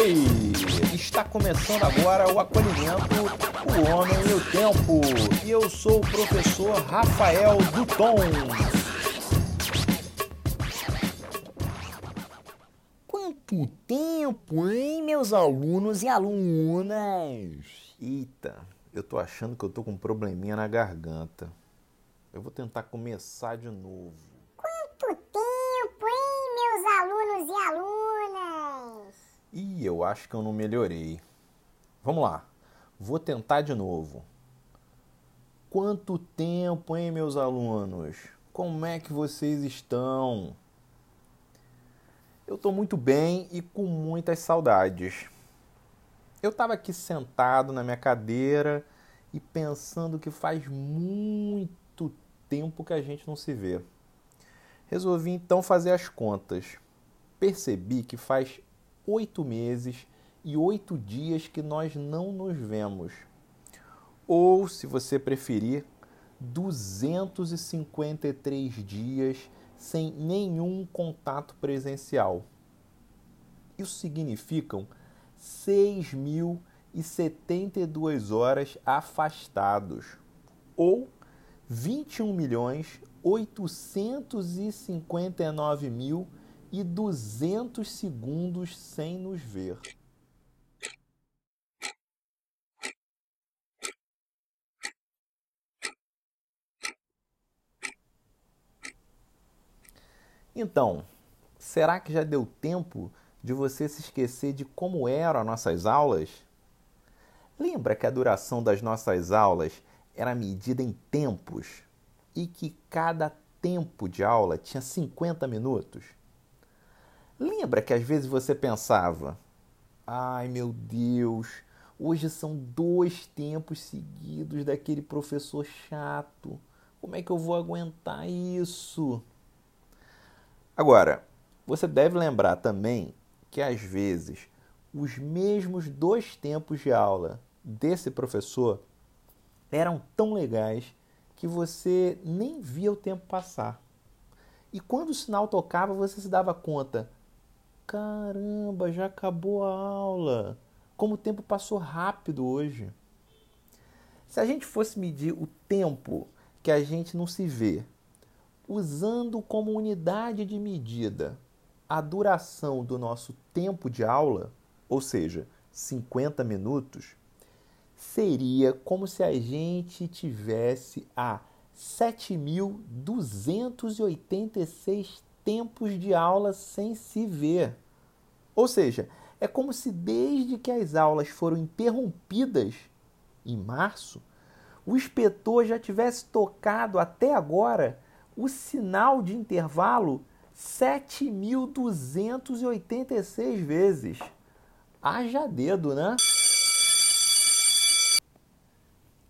Oi! Está começando agora o acolhimento O Homem e o Tempo. E eu sou o professor Rafael Duton. Quanto tempo, hein, meus alunos e alunas? Eita, eu tô achando que eu tô com um probleminha na garganta. Eu vou tentar começar de novo. Quanto tempo, hein, meus alunos e alunas? Ih, eu acho que eu não melhorei. Vamos lá, vou tentar de novo. Quanto tempo, hein, meus alunos? Como é que vocês estão? Eu estou muito bem e com muitas saudades. Eu estava aqui sentado na minha cadeira e pensando que faz muito tempo que a gente não se vê. Resolvi então fazer as contas. Percebi que faz oito meses e oito dias que nós não nos vemos. Ou, se você preferir, 253 dias sem nenhum contato presencial. Isso significam 6.072 horas afastados, ou 21 milhões 859 mil e 200 segundos sem nos ver. Então, será que já deu tempo de você se esquecer de como eram nossas aulas? Lembra que a duração das nossas aulas era medida em tempos e que cada tempo de aula tinha 50 minutos? Lembra que às vezes você pensava: ai meu Deus, hoje são dois tempos seguidos daquele professor chato, como é que eu vou aguentar isso? Agora, você deve lembrar também que às vezes os mesmos dois tempos de aula desse professor eram tão legais que você nem via o tempo passar. E quando o sinal tocava, você se dava conta: caramba, já acabou a aula. Como o tempo passou rápido hoje. Se a gente fosse medir o tempo que a gente não se vê, usando como unidade de medida a duração do nosso tempo de aula, ou seja, 50 minutos, seria como se a gente tivesse a 7.286 tempos de aula sem se ver. Ou seja, é como se desde que as aulas foram interrompidas em março, o inspetor já tivesse tocado até agora o sinal de intervalo 7.286 vezes. Haja dedo, né?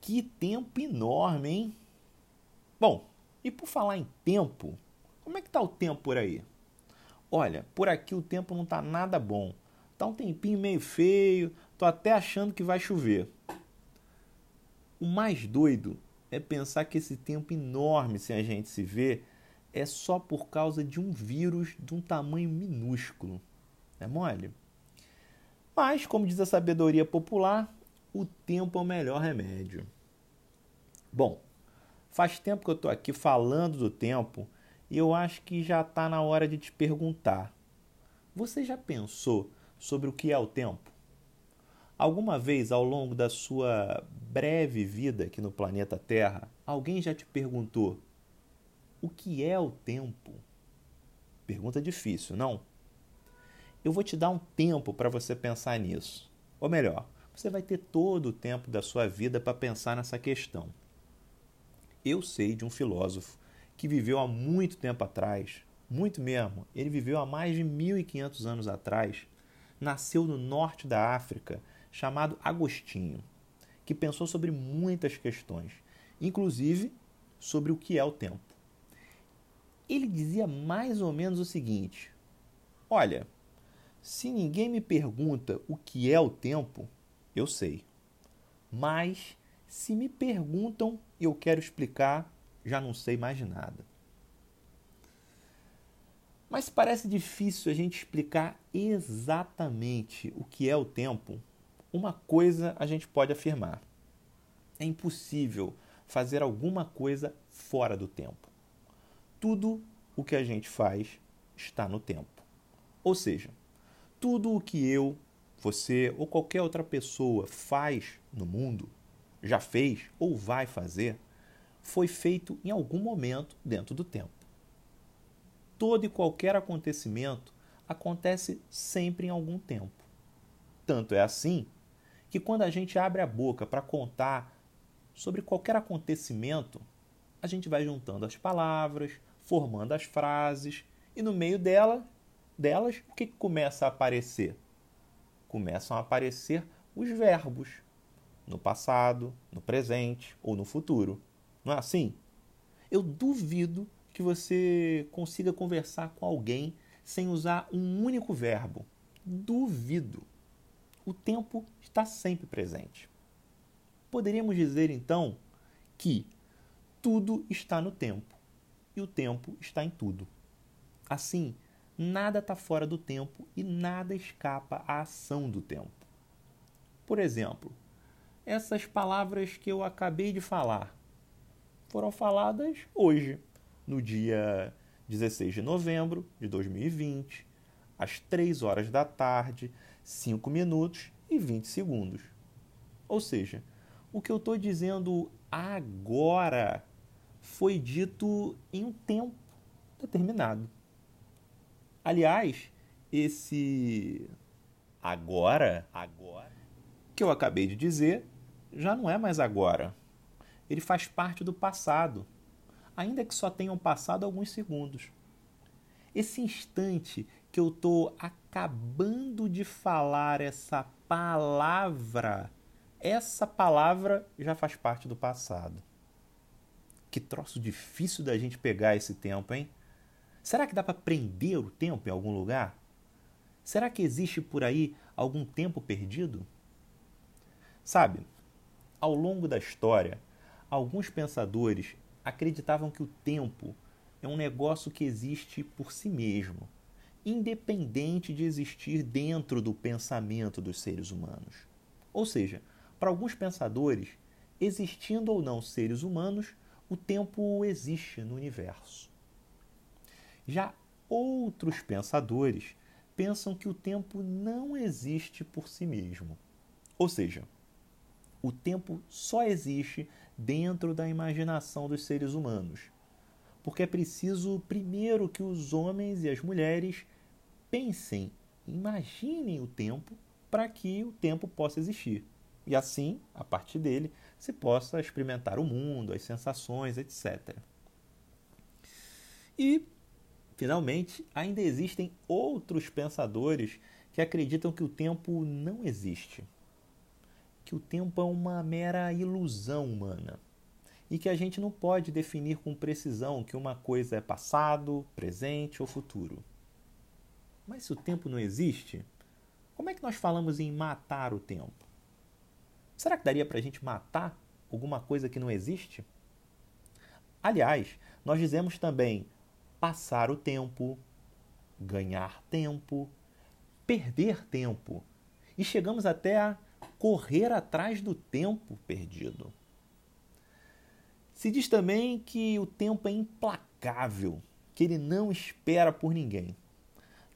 Que tempo enorme, hein? Bom, e por falar em tempo, como é que tá o tempo por aí? Olha, por aqui o tempo não tá nada bom. Tá um tempinho meio feio, tô até achando que vai chover. O mais doido é pensar que esse tempo enorme sem a gente se ver é só por causa de um vírus de um tamanho minúsculo. É mole? Mas, como diz a sabedoria popular, o tempo é o melhor remédio. Bom, faz tempo que eu estou aqui falando do tempo eu acho que já está na hora de te perguntar: você já pensou sobre o que é o tempo? Alguma vez ao longo da sua breve vida aqui no planeta Terra, alguém já te perguntou o que é o tempo? Pergunta difícil, não? Eu vou te dar um tempo para você pensar nisso. Ou melhor, você vai ter todo o tempo da sua vida para pensar nessa questão. Eu sei de um filósofo que viveu há muito tempo atrás, muito mesmo, ele viveu há mais de 1500 anos atrás, nasceu no norte da África, chamado Agostinho, que pensou sobre muitas questões, inclusive sobre o que é o tempo ele dizia mais ou menos o seguinte: Olha, se ninguém me pergunta o que é o tempo, eu sei. Mas se me perguntam eu quero explicar, já não sei mais nada. Mas parece difícil a gente explicar exatamente o que é o tempo. Uma coisa a gente pode afirmar: é impossível fazer alguma coisa fora do tempo. Tudo o que a gente faz está no tempo. Ou seja, tudo o que eu, você ou qualquer outra pessoa faz no mundo, já fez ou vai fazer, foi feito em algum momento dentro do tempo. Todo e qualquer acontecimento acontece sempre em algum tempo. Tanto é assim que quando a gente abre a boca para contar sobre qualquer acontecimento, a gente vai juntando as palavras, formando as frases e no meio dela, delas, o que, que começa a aparecer? Começam a aparecer os verbos no passado, no presente ou no futuro. Não é assim? Eu duvido que você consiga conversar com alguém sem usar um único verbo. Duvido. O tempo está sempre presente. Poderíamos dizer então que tudo está no tempo e o tempo está em tudo. Assim, nada está fora do tempo e nada escapa à ação do tempo. Por exemplo, essas palavras que eu acabei de falar foram faladas hoje, no dia 16 de novembro de 2020, às 3 horas da tarde, 5 minutos e 20 segundos. Ou seja, o que eu estou dizendo agora foi dito em um tempo determinado. Aliás, esse agora, agora que eu acabei de dizer já não é mais agora. Ele faz parte do passado, ainda que só tenham passado alguns segundos. Esse instante que eu estou acabando de falar essa palavra essa palavra já faz parte do passado. Que troço difícil da gente pegar esse tempo, hein? Será que dá para prender o tempo em algum lugar? Será que existe por aí algum tempo perdido? Sabe, ao longo da história, alguns pensadores acreditavam que o tempo é um negócio que existe por si mesmo, independente de existir dentro do pensamento dos seres humanos. Ou seja, para alguns pensadores, existindo ou não seres humanos, o tempo existe no universo. Já outros pensadores pensam que o tempo não existe por si mesmo. Ou seja, o tempo só existe dentro da imaginação dos seres humanos. Porque é preciso primeiro que os homens e as mulheres pensem, imaginem o tempo para que o tempo possa existir e assim, a partir dele, se possa experimentar o mundo, as sensações, etc. E, finalmente, ainda existem outros pensadores que acreditam que o tempo não existe, que o tempo é uma mera ilusão humana e que a gente não pode definir com precisão que uma coisa é passado, presente ou futuro. Mas se o tempo não existe, como é que nós falamos em matar o tempo? Será que daria para a gente matar alguma coisa que não existe? Aliás, nós dizemos também passar o tempo, ganhar tempo, perder tempo. E chegamos até a correr atrás do tempo perdido. Se diz também que o tempo é implacável, que ele não espera por ninguém.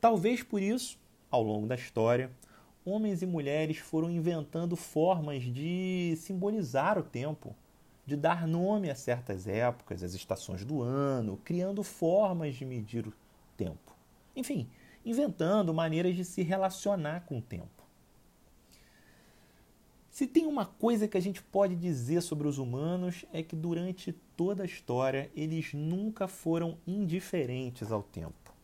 Talvez por isso, ao longo da história, homens e mulheres foram inventando formas de simbolizar o tempo, de dar nome a certas épocas, as estações do ano, criando formas de medir o tempo. Enfim, inventando maneiras de se relacionar com o tempo. Se tem uma coisa que a gente pode dizer sobre os humanos é que durante toda a história eles nunca foram indiferentes ao tempo.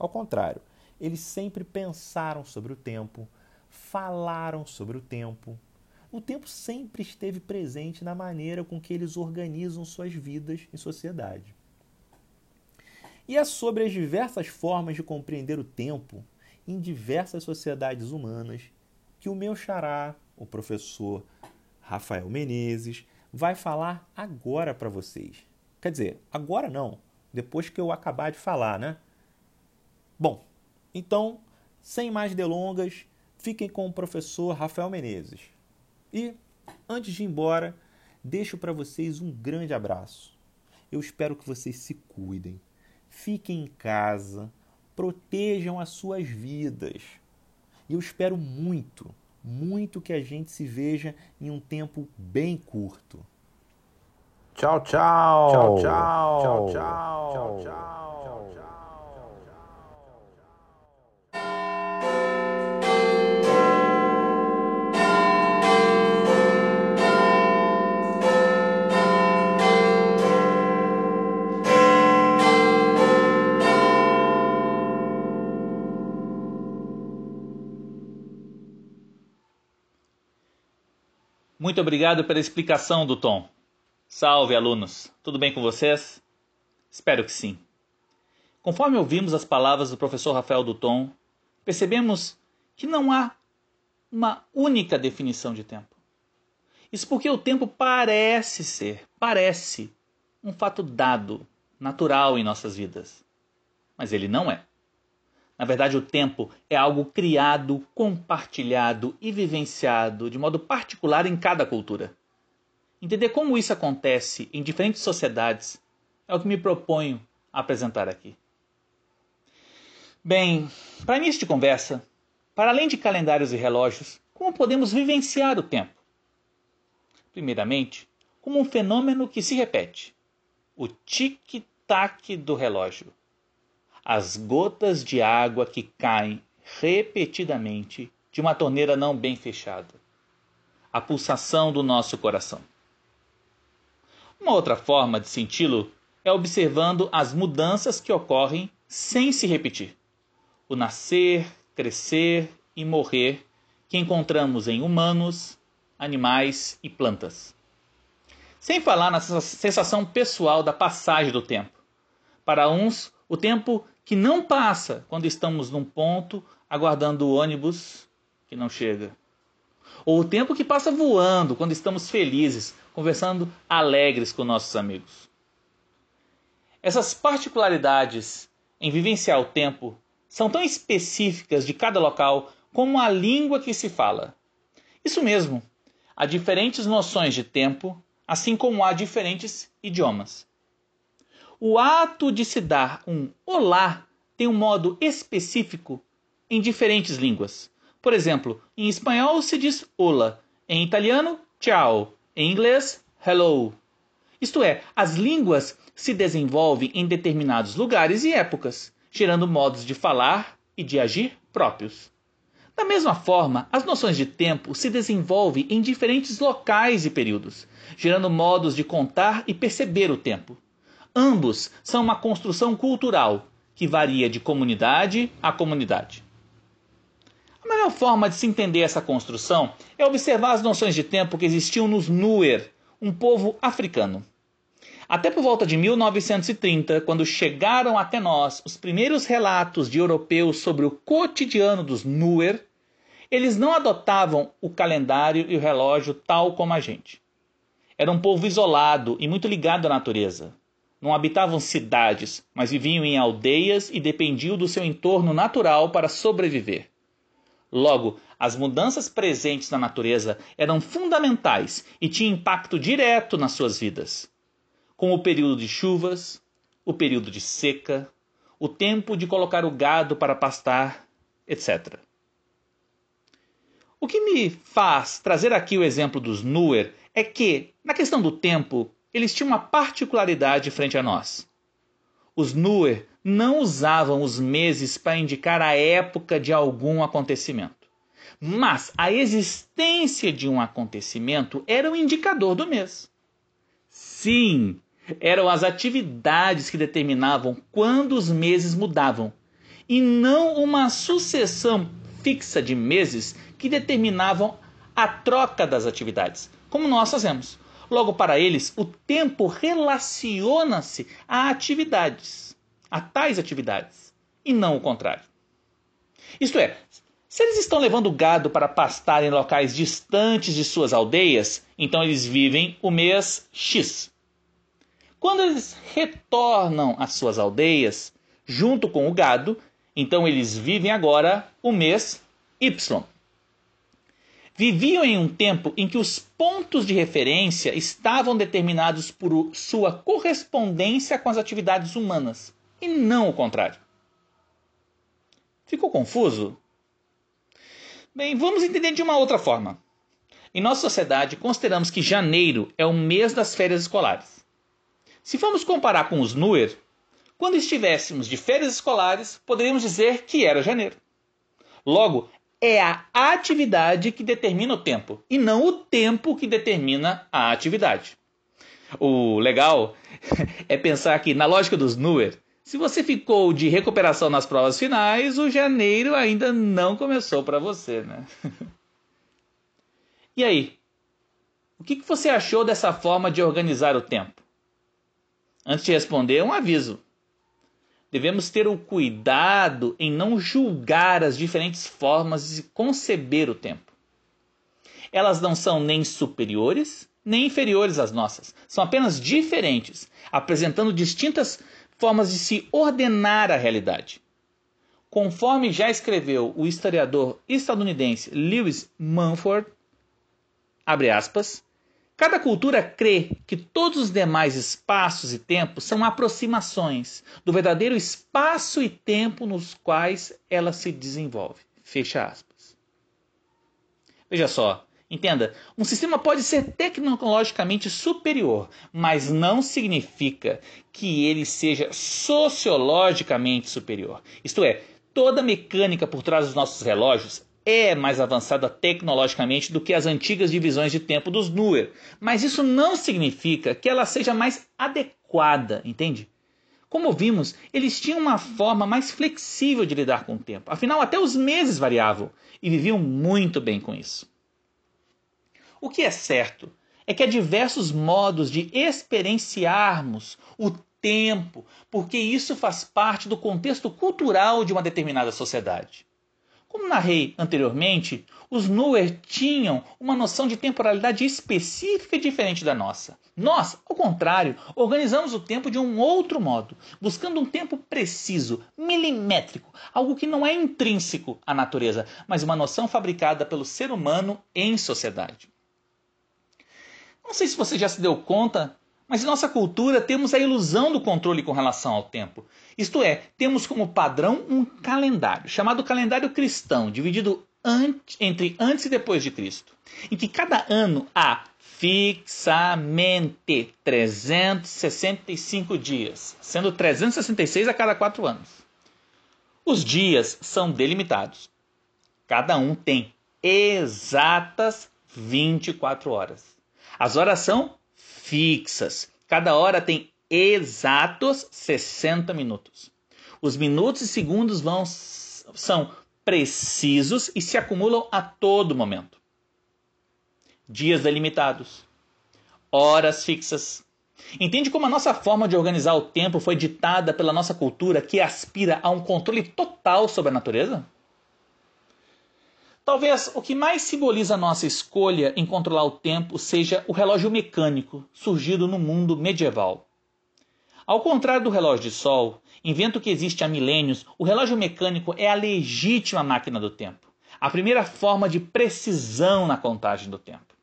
Ao contrário, eles sempre pensaram sobre o tempo, falaram sobre o tempo. O tempo sempre esteve presente na maneira com que eles organizam suas vidas em sociedade. E é sobre as diversas formas de compreender o tempo em diversas sociedades humanas que o meu xará, o professor Rafael Menezes, vai falar agora para vocês. Quer dizer, agora não, depois que eu acabar de falar, né? Bom, então, sem mais delongas, fiquem com o professor Rafael Menezes. E, antes de ir embora, deixo para vocês um grande abraço. Eu espero que vocês se cuidem, fiquem em casa, protejam as suas vidas. E eu espero muito, muito que a gente se veja em um tempo bem curto. Tchau, tchau. Tchau, tchau. Tchau, tchau. Tchau, tchau. Muito obrigado pela explicação do Tom. Salve, alunos! Tudo bem com vocês? Espero que sim. Conforme ouvimos as palavras do professor Rafael Duton, percebemos que não há uma única definição de tempo. Isso porque o tempo parece ser, parece, um fato dado, natural em nossas vidas. Mas ele não é. Na verdade, o tempo é algo criado, compartilhado e vivenciado de modo particular em cada cultura. Entender como isso acontece em diferentes sociedades é o que me proponho apresentar aqui. Bem, para início de conversa, para além de calendários e relógios, como podemos vivenciar o tempo? Primeiramente, como um fenômeno que se repete: o tic-tac do relógio as gotas de água que caem repetidamente de uma torneira não bem fechada, a pulsação do nosso coração. Uma outra forma de senti-lo é observando as mudanças que ocorrem sem se repetir. O nascer, crescer e morrer que encontramos em humanos, animais e plantas. Sem falar na sensação pessoal da passagem do tempo. Para uns, o tempo que não passa quando estamos num ponto aguardando o ônibus que não chega. Ou o tempo que passa voando quando estamos felizes, conversando alegres com nossos amigos. Essas particularidades em vivenciar o tempo são tão específicas de cada local como a língua que se fala. Isso mesmo, há diferentes noções de tempo, assim como há diferentes idiomas. O ato de se dar um olá tem um modo específico em diferentes línguas. Por exemplo, em espanhol se diz hola, em italiano, ciao, em inglês, hello. Isto é, as línguas se desenvolvem em determinados lugares e épocas, gerando modos de falar e de agir próprios. Da mesma forma, as noções de tempo se desenvolvem em diferentes locais e períodos, gerando modos de contar e perceber o tempo. Ambos são uma construção cultural que varia de comunidade a comunidade. A melhor forma de se entender essa construção é observar as noções de tempo que existiam nos Nuer, um povo africano. Até por volta de 1930, quando chegaram até nós os primeiros relatos de europeus sobre o cotidiano dos Nuer, eles não adotavam o calendário e o relógio tal como a gente. Era um povo isolado e muito ligado à natureza. Não habitavam cidades, mas viviam em aldeias e dependiam do seu entorno natural para sobreviver. Logo, as mudanças presentes na natureza eram fundamentais e tinham impacto direto nas suas vidas, como o período de chuvas, o período de seca, o tempo de colocar o gado para pastar, etc. O que me faz trazer aqui o exemplo dos Nuer é que, na questão do tempo, eles tinham uma particularidade frente a nós. Os Nuer não usavam os meses para indicar a época de algum acontecimento. Mas a existência de um acontecimento era o indicador do mês. Sim, eram as atividades que determinavam quando os meses mudavam, e não uma sucessão fixa de meses que determinavam a troca das atividades, como nós fazemos. Logo, para eles, o tempo relaciona-se a atividades, a tais atividades, e não o contrário. Isto é, se eles estão levando gado para pastar em locais distantes de suas aldeias, então eles vivem o mês X. Quando eles retornam às suas aldeias, junto com o gado, Então eles vivem agora o mês Y. Viviam em um tempo em que os pontos de referência estavam determinados por sua correspondência com as atividades humanas, e não o contrário. Ficou confuso? Bem, vamos entender de uma outra forma. Em nossa sociedade, consideramos que janeiro é o mês das férias escolares. Se formos comparar com os NUER, quando estivéssemos de férias escolares, poderíamos dizer que era janeiro. Logo, é a atividade que determina o tempo e não o tempo que determina a atividade. O legal é pensar que, na lógica dos NUER, se você ficou de recuperação nas provas finais, o janeiro ainda não começou para você, né? e aí? O que você achou dessa forma de organizar o tempo? Antes de responder, um aviso. Devemos ter o cuidado em não julgar as diferentes formas de conceber o tempo. Elas não são nem superiores nem inferiores às nossas, são apenas diferentes, apresentando distintas formas de se ordenar a realidade. Conforme já escreveu o historiador estadunidense Lewis Mumford, abre aspas, Cada cultura crê que todos os demais espaços e tempos são aproximações do verdadeiro espaço e tempo nos quais ela se desenvolve. Fecha aspas. Veja só, entenda, um sistema pode ser tecnologicamente superior, mas não significa que ele seja sociologicamente superior. Isto é, toda a mecânica por trás dos nossos relógios é mais avançada tecnologicamente do que as antigas divisões de tempo dos Nuer, mas isso não significa que ela seja mais adequada, entende? Como vimos, eles tinham uma forma mais flexível de lidar com o tempo. Afinal, até os meses variavam e viviam muito bem com isso. O que é certo é que há diversos modos de experienciarmos o tempo, porque isso faz parte do contexto cultural de uma determinada sociedade. Como narrei anteriormente, os Nuer tinham uma noção de temporalidade específica e diferente da nossa. Nós, ao contrário, organizamos o tempo de um outro modo, buscando um tempo preciso, milimétrico, algo que não é intrínseco à natureza, mas uma noção fabricada pelo ser humano em sociedade. Não sei se você já se deu conta mas em nossa cultura temos a ilusão do controle com relação ao tempo. Isto é, temos como padrão um calendário, chamado calendário cristão, dividido entre antes e depois de Cristo, em que cada ano há fixamente 365 dias, sendo 366 a cada quatro anos. Os dias são delimitados. Cada um tem exatas 24 horas. As horas são fixas. Cada hora tem exatos 60 minutos. Os minutos e segundos vão, são precisos e se acumulam a todo momento. Dias delimitados, horas fixas. Entende como a nossa forma de organizar o tempo foi ditada pela nossa cultura que aspira a um controle total sobre a natureza? Talvez o que mais simboliza a nossa escolha em controlar o tempo seja o relógio mecânico, surgido no mundo medieval. Ao contrário do relógio de sol, invento que existe há milênios, o relógio mecânico é a legítima máquina do tempo, a primeira forma de precisão na contagem do tempo.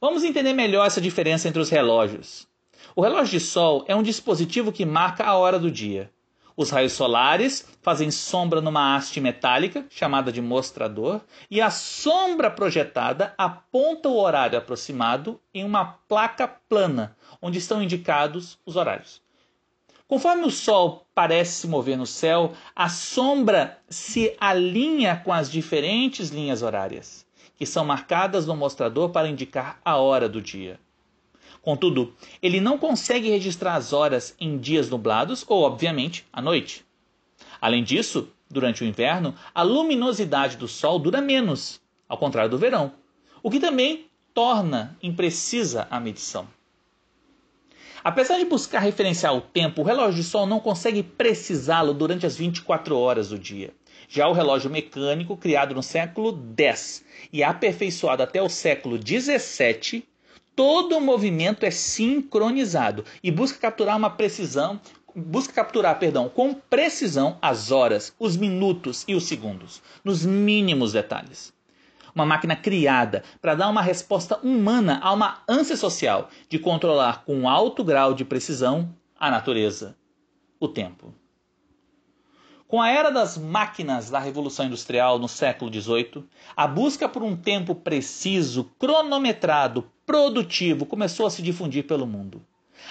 Vamos entender melhor essa diferença entre os relógios. O relógio de sol é um dispositivo que marca a hora do dia. Os raios solares fazem sombra numa haste metálica, chamada de mostrador, e a sombra projetada aponta o horário aproximado em uma placa plana, onde estão indicados os horários. Conforme o Sol parece se mover no céu, a sombra se alinha com as diferentes linhas horárias, que são marcadas no mostrador para indicar a hora do dia. Contudo, ele não consegue registrar as horas em dias nublados ou, obviamente, à noite. Além disso, durante o inverno, a luminosidade do Sol dura menos, ao contrário do verão, o que também torna imprecisa a medição. Apesar de buscar referenciar o tempo, o relógio de sol não consegue precisá-lo durante as 24 horas do dia. Já o relógio mecânico, criado no século X e aperfeiçoado até o século XVII, todo o movimento é sincronizado e busca capturar uma precisão busca capturar, perdão, com precisão as horas, os minutos e os segundos, nos mínimos detalhes. Uma máquina criada para dar uma resposta humana a uma ânsia social de controlar com alto grau de precisão a natureza, o tempo. Com a era das máquinas da Revolução Industrial no século XVIII, a busca por um tempo preciso, cronometrado, produtivo começou a se difundir pelo mundo.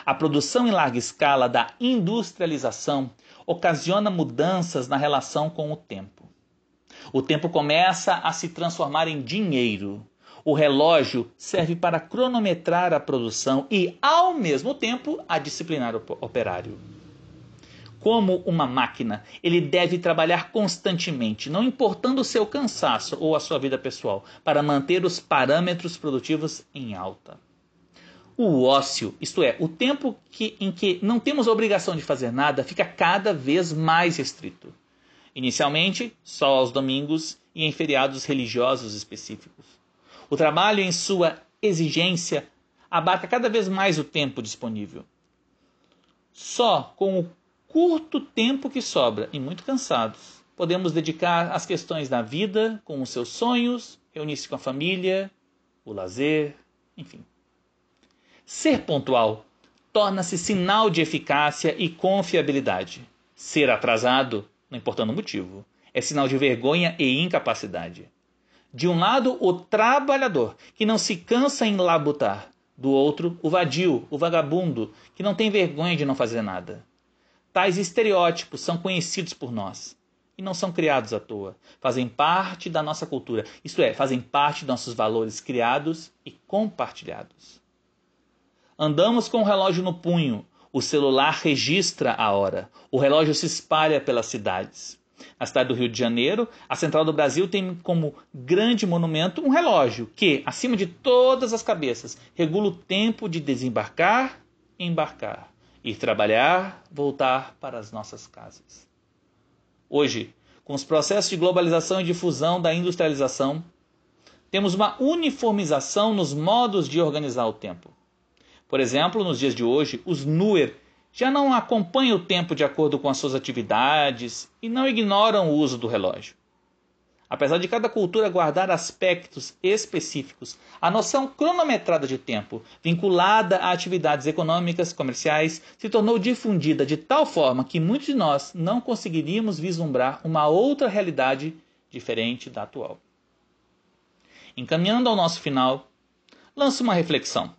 A produção em larga escala da industrialização ocasiona mudanças na relação com o tempo. O tempo começa a se transformar em dinheiro. O relógio serve para cronometrar a produção e, ao mesmo tempo, a disciplinar o operário como uma máquina. Ele deve trabalhar constantemente, não importando o seu cansaço ou a sua vida pessoal, para manter os parâmetros produtivos em alta. O ócio, isto é, o tempo que, em que não temos a obrigação de fazer nada, fica cada vez mais restrito. Inicialmente, só aos domingos e em feriados religiosos específicos. O trabalho, em sua exigência, abarca cada vez mais o tempo disponível. Só com o curto tempo que sobra e muito cansados, podemos dedicar às questões da vida, com os seus sonhos, reunir-se com a família, o lazer, enfim. Ser pontual torna-se sinal de eficácia e confiabilidade. Ser atrasado, não importando o motivo, é sinal de vergonha e incapacidade. De um lado, o trabalhador, que não se cansa em labutar. Do outro, o vadio, o vagabundo, que não tem vergonha de não fazer nada. Tais estereótipos são conhecidos por nós e não são criados à toa. Fazem parte da nossa cultura, isto é, fazem parte dos nossos valores criados e compartilhados. Andamos com o relógio no punho, o celular registra a hora, o relógio se espalha pelas cidades. Na cidade do Rio de Janeiro, a Central do Brasil tem como grande monumento um relógio que, acima de todas as cabeças, regula o tempo de desembarcar e embarcar ir trabalhar, voltar para as nossas casas. Hoje, com os processos de globalização e difusão da industrialização, temos uma uniformização nos modos de organizar o tempo. Por exemplo, nos dias de hoje, os NUER já não acompanham o tempo de acordo com as suas atividades e não ignoram o uso do relógio. Apesar de cada cultura guardar aspectos específicos, a noção cronometrada de tempo, vinculada a atividades econômicas, comerciais, se tornou difundida de tal forma que muitos de nós não conseguiríamos vislumbrar uma outra realidade diferente da atual. Encaminhando ao nosso final, lanço uma reflexão.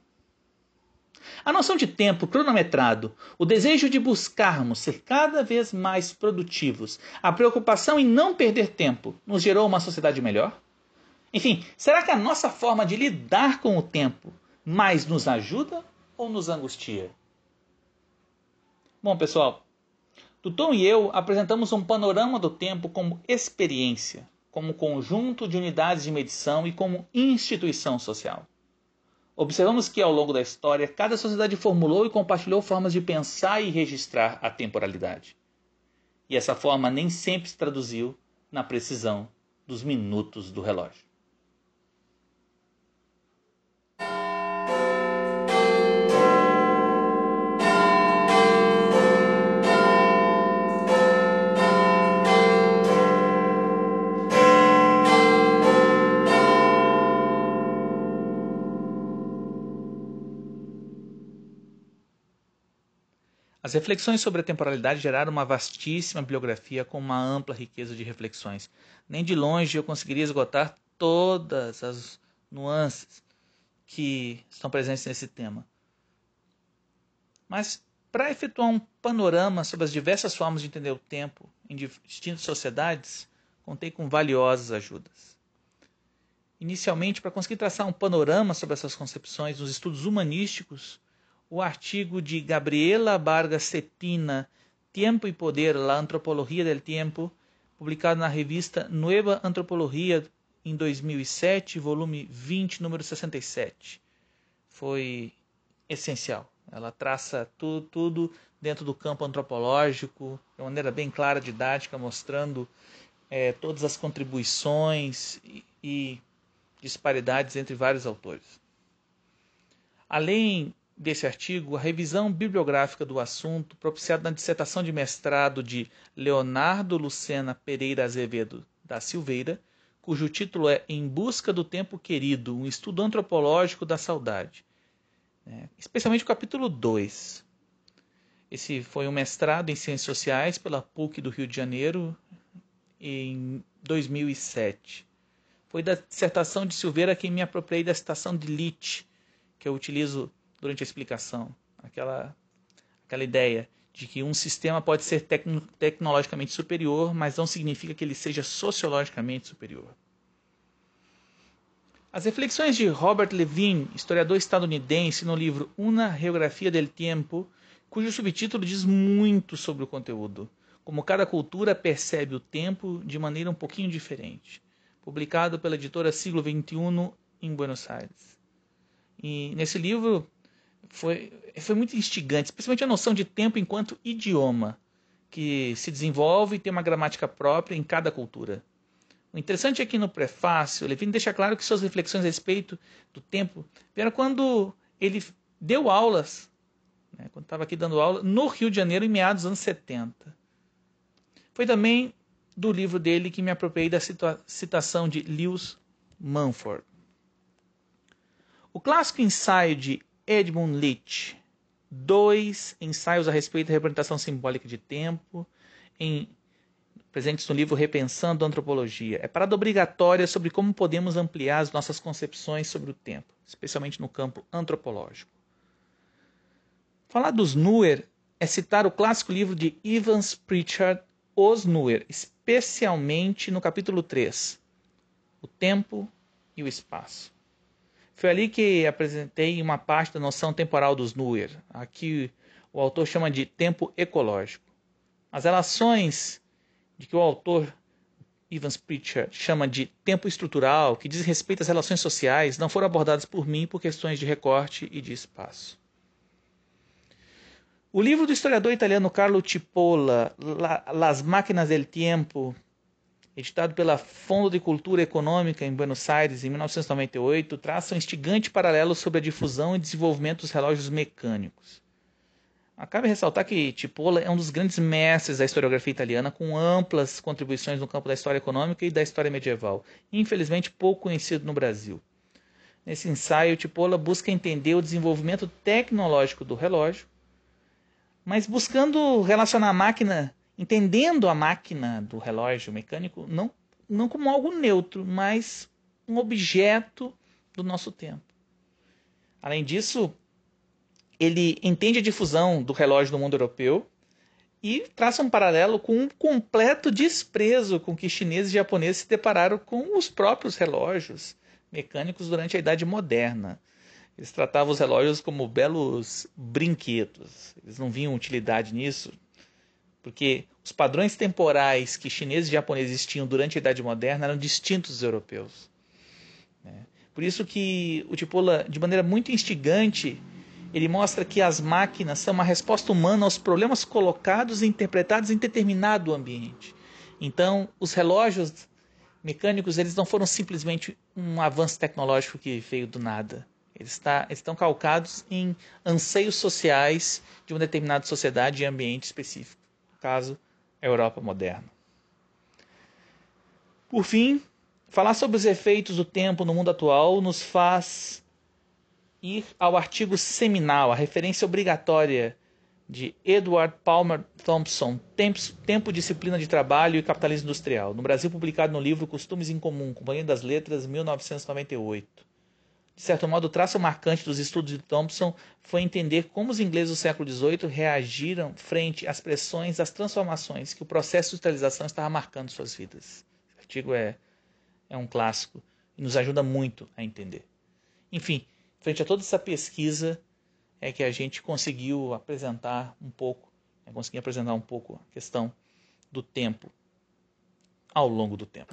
A noção de tempo cronometrado, o desejo de buscarmos ser cada vez mais produtivos, a preocupação em não perder tempo, nos gerou uma sociedade melhor? Enfim, será que a nossa forma de lidar com o tempo mais nos ajuda ou nos angustia? Bom, pessoal, Tuton e eu apresentamos um panorama do tempo como experiência, como conjunto de unidades de medição e como instituição social. Observamos que ao longo da história, cada sociedade formulou e compartilhou formas de pensar e registrar a temporalidade. E essa forma nem sempre se traduziu na precisão dos minutos do relógio. As reflexões sobre a temporalidade geraram uma vastíssima bibliografia com uma ampla riqueza de reflexões. Nem de longe eu conseguiria esgotar todas as nuances que estão presentes nesse tema. Mas, para efetuar um panorama sobre as diversas formas de entender o tempo em distintas sociedades, contei com valiosas ajudas. Inicialmente, para conseguir traçar um panorama sobre essas concepções nos estudos humanísticos, o artigo de Gabriela Vargas Cetina, Tempo e Poder, La Antropologia del Tiempo, publicado na revista Nueva Antropologia em 2007, volume 20, número 67. Foi essencial. Ela traça tudo, tudo dentro do campo antropológico, de maneira bem clara, didática, mostrando é, todas as contribuições e, e disparidades entre vários autores. Além desse artigo a revisão bibliográfica do assunto propiciada na dissertação de mestrado de Leonardo Lucena Pereira Azevedo da Silveira, cujo título é Em Busca do Tempo Querido, um estudo antropológico da saudade. É, especialmente o capítulo 2. Esse foi um mestrado em Ciências Sociais pela PUC do Rio de Janeiro em 2007. Foi da dissertação de Silveira que me apropriei da citação de Litt, que eu utilizo durante a explicação. Aquela, aquela ideia de que um sistema pode ser tecno tecnologicamente superior, mas não significa que ele seja sociologicamente superior. As reflexões de Robert Levine, historiador estadunidense, no livro Una Geografia del Tiempo, cujo subtítulo diz muito sobre o conteúdo, como cada cultura percebe o tempo de maneira um pouquinho diferente, publicado pela editora Siglo XXI em Buenos Aires. E nesse livro foi, foi muito instigante, especialmente a noção de tempo enquanto idioma, que se desenvolve e tem uma gramática própria em cada cultura. O interessante é que no prefácio, Levine deixa claro que suas reflexões a respeito do tempo vieram quando ele deu aulas, né, quando estava aqui dando aula, no Rio de Janeiro, em meados dos anos 70. Foi também do livro dele que me apropriei da citação de Lewis Mumford. O clássico ensaio de Edmund Leach, dois ensaios a respeito da representação simbólica de tempo, em, presentes no livro Repensando a Antropologia. É parada obrigatória sobre como podemos ampliar as nossas concepções sobre o tempo, especialmente no campo antropológico. Falar dos Nuer é citar o clássico livro de Evans Pritchard, Os Nuer, especialmente no capítulo 3, O Tempo e o Espaço. Foi ali que apresentei uma parte da noção temporal dos Nuer. Aqui o autor chama de tempo ecológico. As relações de que o autor Evans Pritchard chama de tempo estrutural, que diz respeito às relações sociais, não foram abordadas por mim por questões de recorte e de espaço. O livro do historiador italiano Carlo Cipolla, Las Máquinas del Tiempo, editado pela Fundo de Cultura Econômica em Buenos Aires em 1998, traça um instigante paralelo sobre a difusão e desenvolvimento dos relógios mecânicos. Cabe ressaltar que Tipola é um dos grandes mestres da historiografia italiana, com amplas contribuições no campo da história econômica e da história medieval, infelizmente pouco conhecido no Brasil. Nesse ensaio, Tipola busca entender o desenvolvimento tecnológico do relógio, mas buscando relacionar a máquina entendendo a máquina do relógio mecânico não, não como algo neutro, mas um objeto do nosso tempo. Além disso, ele entende a difusão do relógio no mundo europeu e traça um paralelo com um completo desprezo com que chineses e japoneses se depararam com os próprios relógios mecânicos durante a Idade Moderna. Eles tratavam os relógios como belos brinquedos. Eles não viam utilidade nisso, porque os padrões temporais que chineses e japoneses tinham durante a Idade Moderna eram distintos dos europeus. Né? Por isso que o Tipola, de maneira muito instigante, ele mostra que as máquinas são uma resposta humana aos problemas colocados e interpretados em determinado ambiente. Então, os relógios mecânicos eles não foram simplesmente um avanço tecnológico que veio do nada. Eles, está, eles estão calcados em anseios sociais de uma determinada sociedade e ambiente específico caso, a Europa moderna. Por fim, falar sobre os efeitos do tempo no mundo atual nos faz ir ao artigo seminal, a referência obrigatória de Edward Palmer Thompson, Tempo, Disciplina de Trabalho e Capitalismo Industrial, no Brasil publicado no livro Costumes em Comum, Companhia das Letras, 1998 de certo modo, o traço marcante dos estudos de Thompson foi entender como os ingleses do século XVIII reagiram frente às pressões, às transformações que o processo de industrialização estava marcando suas vidas. Esse artigo é, é um clássico e nos ajuda muito a entender. Enfim, frente a toda essa pesquisa, é que a gente conseguiu apresentar um pouco, é, conseguir apresentar um pouco a questão do tempo ao longo do tempo.